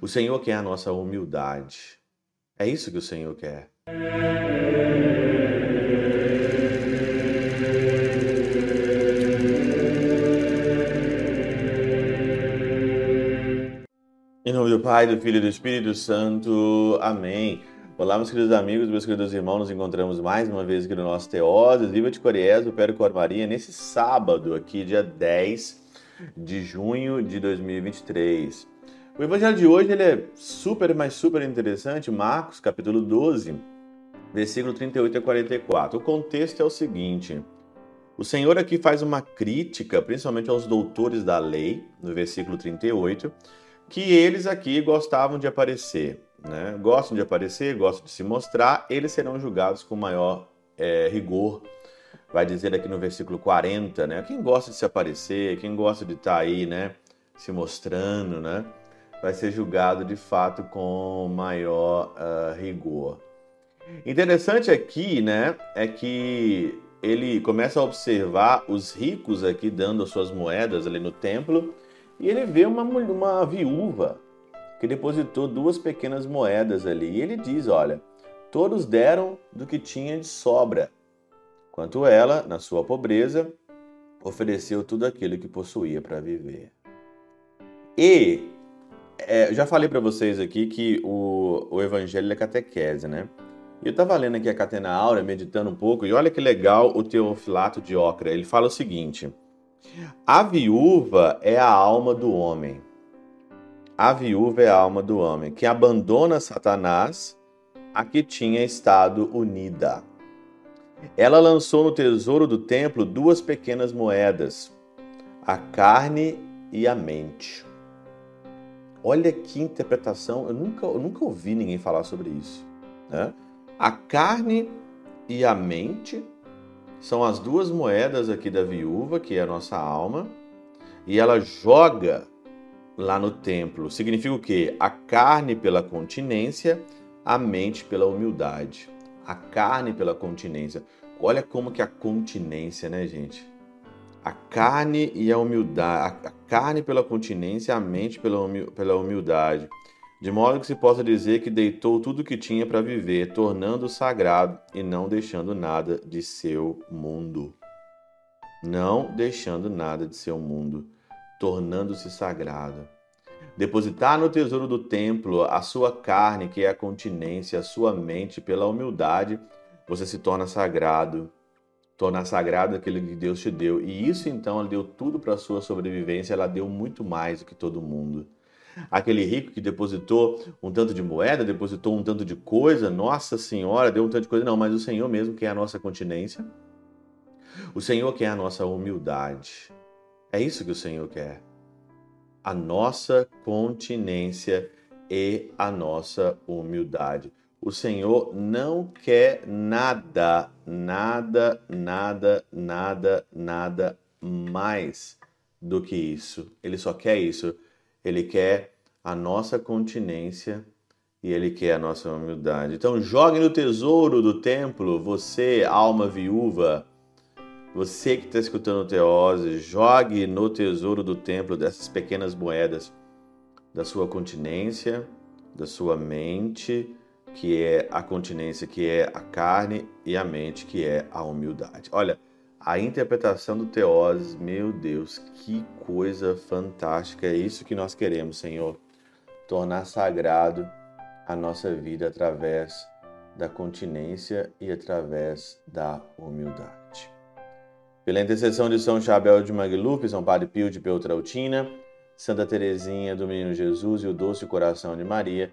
O Senhor quer a nossa humildade. É isso que o Senhor quer. Em nome do Pai, do Filho e do Espírito Santo. Amém. Olá, meus queridos amigos, meus queridos irmãos, nos encontramos mais uma vez aqui no nosso Teoses, Viva de Coriés, do Péro Cor Maria, nesse sábado aqui, dia 10 de junho de 2023. O evangelho de hoje ele é super, mas super interessante, Marcos, capítulo 12, versículo 38 a 44. O contexto é o seguinte: o Senhor aqui faz uma crítica, principalmente aos doutores da lei, no versículo 38, que eles aqui gostavam de aparecer, né? Gostam de aparecer, gostam de se mostrar, eles serão julgados com maior é, rigor. Vai dizer aqui no versículo 40, né? Quem gosta de se aparecer, quem gosta de estar tá aí, né? Se mostrando, né? Vai ser julgado de fato com maior uh, rigor. Interessante aqui, né? É que ele começa a observar os ricos aqui dando as suas moedas ali no templo e ele vê uma, uma viúva que depositou duas pequenas moedas ali. E ele diz: Olha, todos deram do que tinha de sobra, quanto ela, na sua pobreza, ofereceu tudo aquilo que possuía para viver. E é, já falei para vocês aqui que o, o evangelho é catequese, né? Eu estava lendo aqui a Catena Aura, meditando um pouco, e olha que legal o Teofilato de Ocra. Ele fala o seguinte: a viúva é a alma do homem. A viúva é a alma do homem, que abandona Satanás, a que tinha estado unida. Ela lançou no tesouro do templo duas pequenas moedas, a carne e a mente. Olha que interpretação, eu nunca, eu nunca ouvi ninguém falar sobre isso. Né? A carne e a mente são as duas moedas aqui da viúva, que é a nossa alma, e ela joga lá no templo. Significa o quê? A carne pela continência, a mente pela humildade. A carne pela continência. Olha como que a continência, né, gente? A carne e a humildade. A carne pela continência, a mente pela humildade de modo que se possa dizer que deitou tudo o que tinha para viver, tornando-o sagrado e não deixando nada de seu mundo. Não deixando nada de seu mundo, tornando-se sagrado. Depositar no tesouro do templo a sua carne, que é a continência, a sua mente, pela humildade, você se torna sagrado. Tornar sagrado aquilo que Deus te deu. E isso então ela deu tudo para a sua sobrevivência, ela deu muito mais do que todo mundo aquele rico que depositou um tanto de moeda, depositou um tanto de coisa, nossa senhora, deu um tanto de coisa, não, mas o Senhor mesmo que é a nossa continência, o Senhor quer a nossa humildade. É isso que o Senhor quer. A nossa continência e a nossa humildade. O Senhor não quer nada, nada, nada, nada, nada mais do que isso. Ele só quer isso ele quer a nossa continência e ele quer a nossa humildade. Então, jogue no tesouro do templo, você, alma viúva, você que está escutando o Teose, jogue no tesouro do templo dessas pequenas moedas da sua continência, da sua mente, que é a continência, que é a carne, e a mente, que é a humildade. Olha, a interpretação do Teoses, meu Deus, que coisa fantástica! É isso que nós queremos, Senhor. Tornar sagrado a nossa vida através da continência e através da humildade. Pela intercessão de São Chabel de Magluf, São Padre Pio de Peltrautina, Santa Teresinha do Menino Jesus e o Doce Coração de Maria,